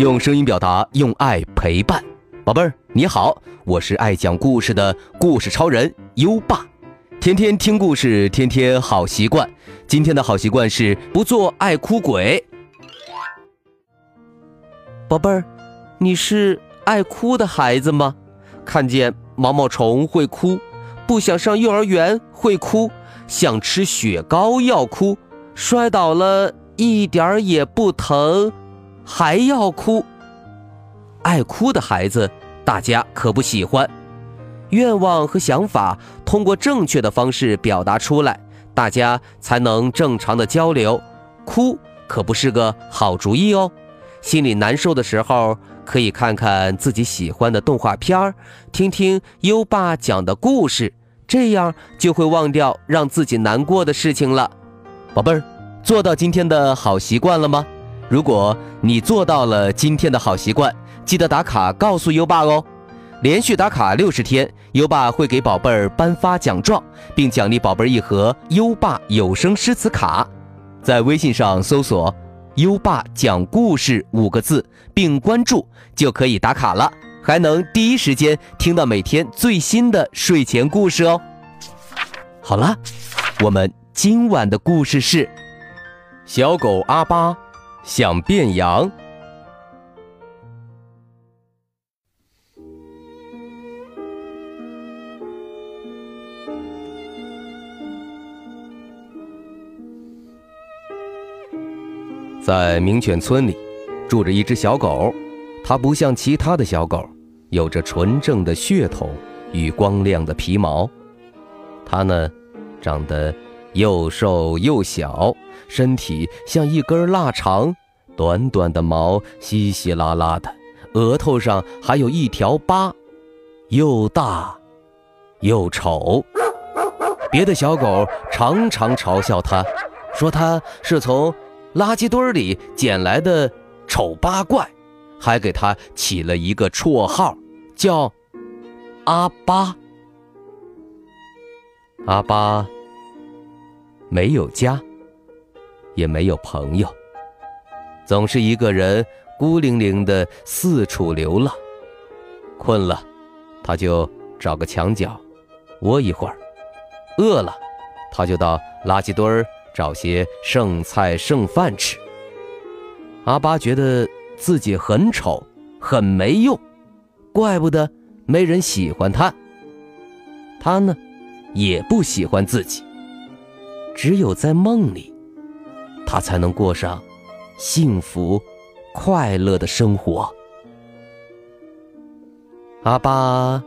用声音表达，用爱陪伴。宝贝儿，你好，我是爱讲故事的故事超人优爸。天天听故事，天天好习惯。今天的好习惯是不做爱哭鬼。宝贝儿，你是爱哭的孩子吗？看见毛毛虫会哭，不想上幼儿园会哭，想吃雪糕要哭，摔倒了一点儿也不疼。还要哭，爱哭的孩子，大家可不喜欢。愿望和想法通过正确的方式表达出来，大家才能正常的交流。哭可不是个好主意哦。心里难受的时候，可以看看自己喜欢的动画片儿，听听优爸讲的故事，这样就会忘掉让自己难过的事情了。宝贝儿，做到今天的好习惯了吗？如果你做到了今天的好习惯，记得打卡告诉优爸哦。连续打卡六十天，优爸会给宝贝儿颁发奖状，并奖励宝贝儿一盒优爸有声诗词卡。在微信上搜索“优爸讲故事”五个字，并关注就可以打卡了，还能第一时间听到每天最新的睡前故事哦。好了，我们今晚的故事是小狗阿巴。想变羊，在名犬村里住着一只小狗，它不像其他的小狗，有着纯正的血统与光亮的皮毛，它呢，长得。又瘦又小，身体像一根腊肠，短短的毛稀稀拉拉的，额头上还有一条疤，又大又丑。别的小狗常常嘲笑它，说它是从垃圾堆里捡来的丑八怪，还给它起了一个绰号，叫阿巴。阿巴。没有家，也没有朋友，总是一个人孤零零的四处流浪。困了，他就找个墙角窝一会儿；饿了，他就到垃圾堆儿找些剩菜剩饭吃。阿巴觉得自己很丑，很没用，怪不得没人喜欢他。他呢，也不喜欢自己。只有在梦里，他才能过上幸福、快乐的生活。阿巴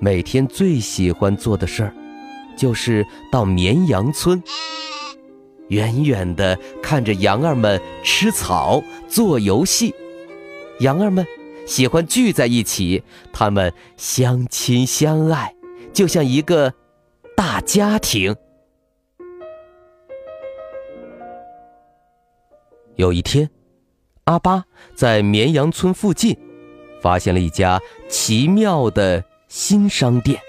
每天最喜欢做的事儿，就是到绵羊村，远远的看着羊儿们吃草、做游戏。羊儿们喜欢聚在一起，他们相亲相爱，就像一个大家庭。有一天，阿巴在绵羊村附近发现了一家奇妙的新商店。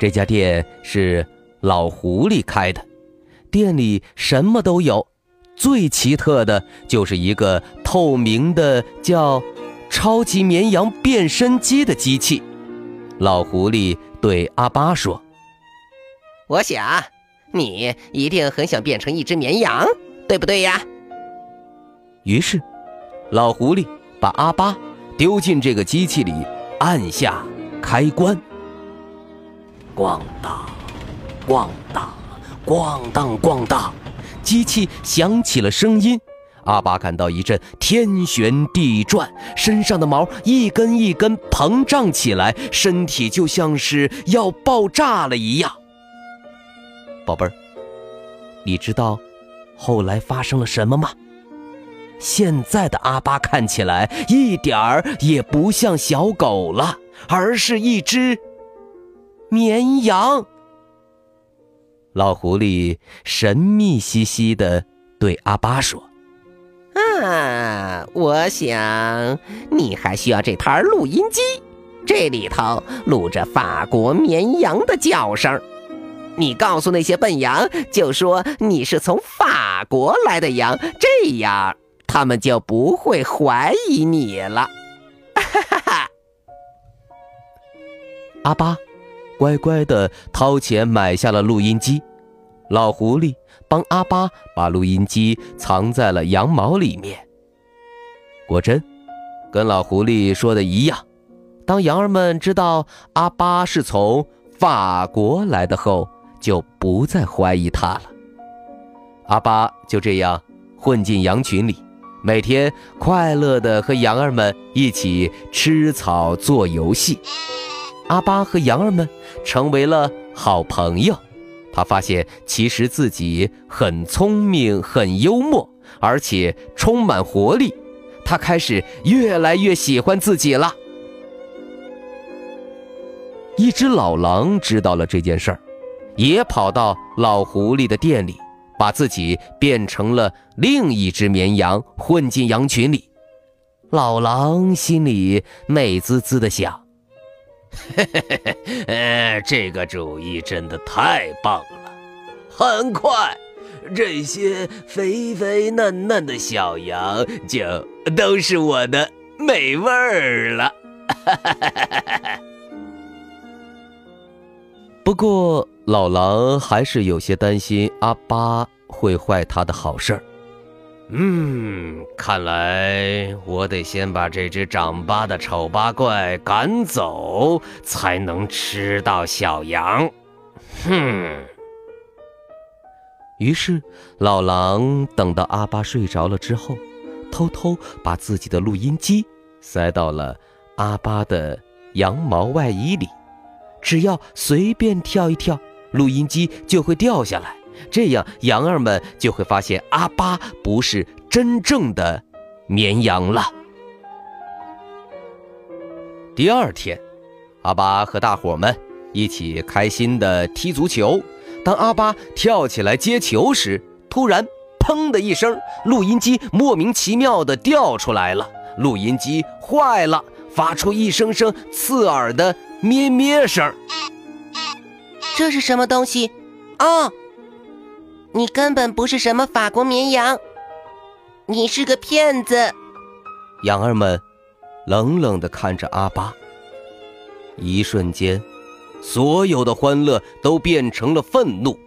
这家店是老狐狸开的，店里什么都有，最奇特的就是一个透明的叫“超级绵羊变身机”的机器。老狐狸对阿巴说：“我想你一定很想变成一只绵羊，对不对呀？”于是，老狐狸把阿巴丢进这个机器里，按下开关。咣当，咣当，咣当咣当，机器响起了声音。阿巴感到一阵天旋地转，身上的毛一根一根膨胀起来，身体就像是要爆炸了一样。宝贝儿，你知道后来发生了什么吗？现在的阿巴看起来一点儿也不像小狗了，而是一只绵羊。老狐狸神秘兮兮地对阿巴说：“啊，我想你还需要这台录音机，这里头录着法国绵羊的叫声。你告诉那些笨羊，就说你是从法国来的羊，这样。”他们就不会怀疑你了。哈哈哈！阿巴乖乖的掏钱买下了录音机。老狐狸帮阿巴把录音机藏在了羊毛里面。果真，跟老狐狸说的一样。当羊儿们知道阿巴是从法国来的后，就不再怀疑他了。阿巴就这样混进羊群里，每天快乐地和羊儿们一起吃草、做游戏。阿巴和羊儿们成为了好朋友。他发现，其实自己很聪明、很幽默，而且充满活力。他开始越来越喜欢自己了。一只老狼知道了这件事儿，也跑到老狐狸的店里，把自己变成了另一只绵羊，混进羊群里。老狼心里美滋滋的想。嘿嘿嘿嘿，呃，这个主意真的太棒了！很快，这些肥肥嫩嫩的小羊就都是我的美味儿了。不过，老狼还是有些担心阿巴会坏他的好事儿。嗯，看来我得先把这只长疤的丑八怪赶走，才能吃到小羊。哼！于是，老狼等到阿巴睡着了之后，偷偷把自己的录音机塞到了阿巴的羊毛外衣里。只要随便跳一跳，录音机就会掉下来。这样，羊儿们就会发现阿巴不是真正的绵羊了。第二天，阿巴和大伙们一起开心地踢足球。当阿巴跳起来接球时，突然“砰”的一声，录音机莫名其妙地掉出来了。录音机坏了，发出一声声刺耳的咩咩声。这是什么东西？哦。你根本不是什么法国绵羊，你是个骗子！羊儿们冷冷地看着阿巴，一瞬间，所有的欢乐都变成了愤怒。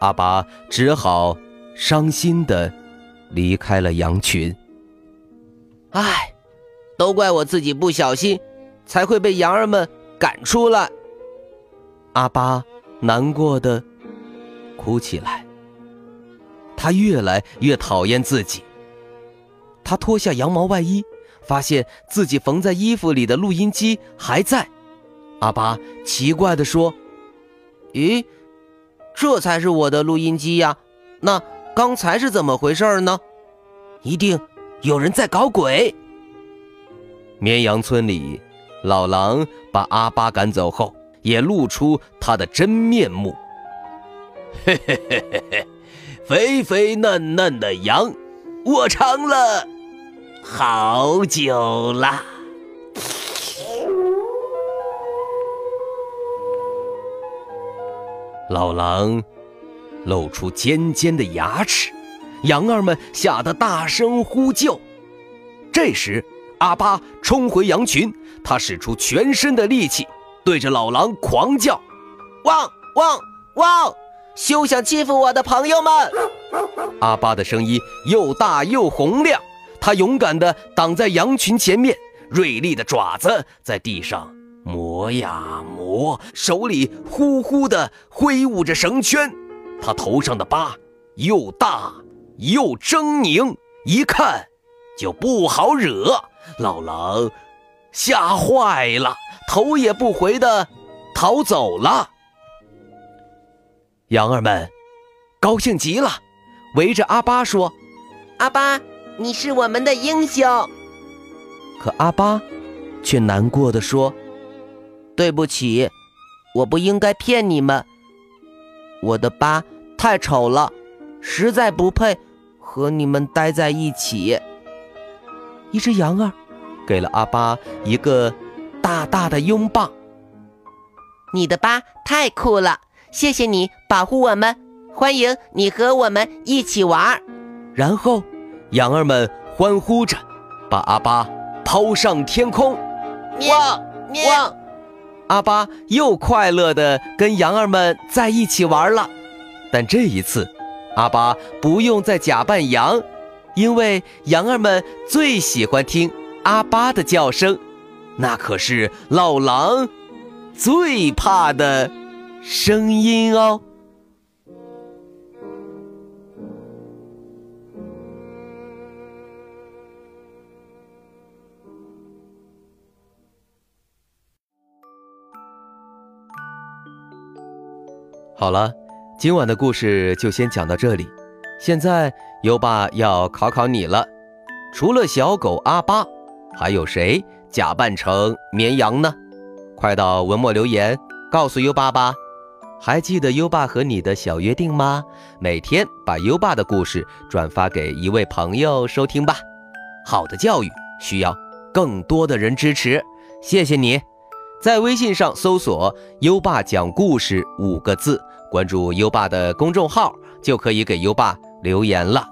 阿巴只好伤心地离开了羊群。唉，都怪我自己不小心，才会被羊儿们赶出来。阿巴难过的哭起来。他越来越讨厌自己。他脱下羊毛外衣，发现自己缝在衣服里的录音机还在。阿巴奇怪地说：“咦，这才是我的录音机呀！那刚才是怎么回事呢？一定有人在搞鬼。”绵羊村里，老狼把阿巴赶走后，也露出他的真面目。嘿嘿嘿嘿嘿。肥肥嫩嫩的羊，我尝了好久了。老狼露出尖尖的牙齿，羊儿们吓得大声呼救。这时，阿巴冲回羊群，他使出全身的力气，对着老狼狂叫：“汪汪汪！”休想欺负我的朋友们！阿巴的声音又大又洪亮，他勇敢地挡在羊群前面，锐利的爪子在地上磨呀磨，手里呼呼地挥舞着绳圈。他头上的疤又大又狰狞，一看就不好惹。老狼吓坏了，头也不回的逃走了。羊儿们高兴极了，围着阿巴说：“阿巴，你是我们的英雄。”可阿巴却难过的说：“对不起，我不应该骗你们。我的疤太丑了，实在不配和你们待在一起。”一只羊儿给了阿巴一个大大的拥抱。你的疤太酷了。谢谢你保护我们，欢迎你和我们一起玩。然后，羊儿们欢呼着，把阿巴抛上天空。汪汪！阿巴又快乐地跟羊儿们在一起玩了。但这一次，阿巴不用再假扮羊，因为羊儿们最喜欢听阿巴的叫声，那可是老狼最怕的声音哦。好了，今晚的故事就先讲到这里。现在优爸要考考你了，除了小狗阿巴，还有谁假扮成绵羊呢？快到文末留言告诉优爸吧。还记得优爸和你的小约定吗？每天把优爸的故事转发给一位朋友收听吧。好的教育需要更多的人支持，谢谢你。在微信上搜索“优爸讲故事”五个字。关注优爸的公众号，就可以给优爸留言了。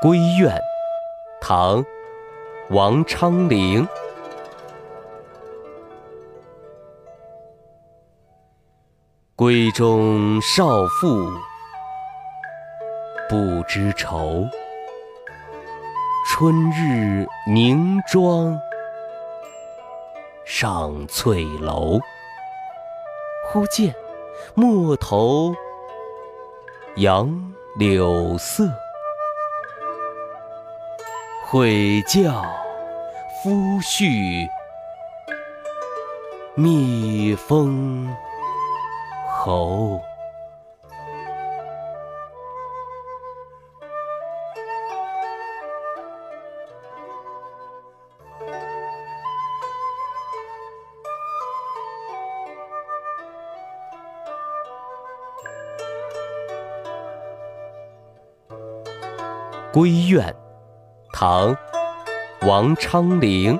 闺怨，唐·王昌龄。闺中少妇不知愁，春日凝妆上翠楼。忽见陌头杨柳色。悔教夫婿觅封侯。闺怨。唐，王昌龄。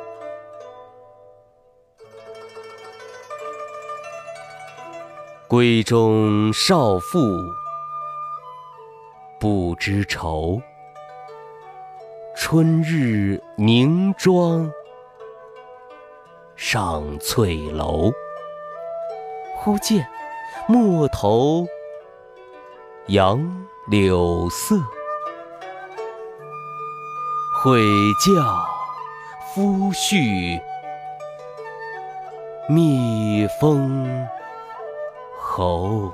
闺中少妇不知愁，春日凝妆上翠楼。忽见陌头杨柳色。悔教夫婿觅封侯。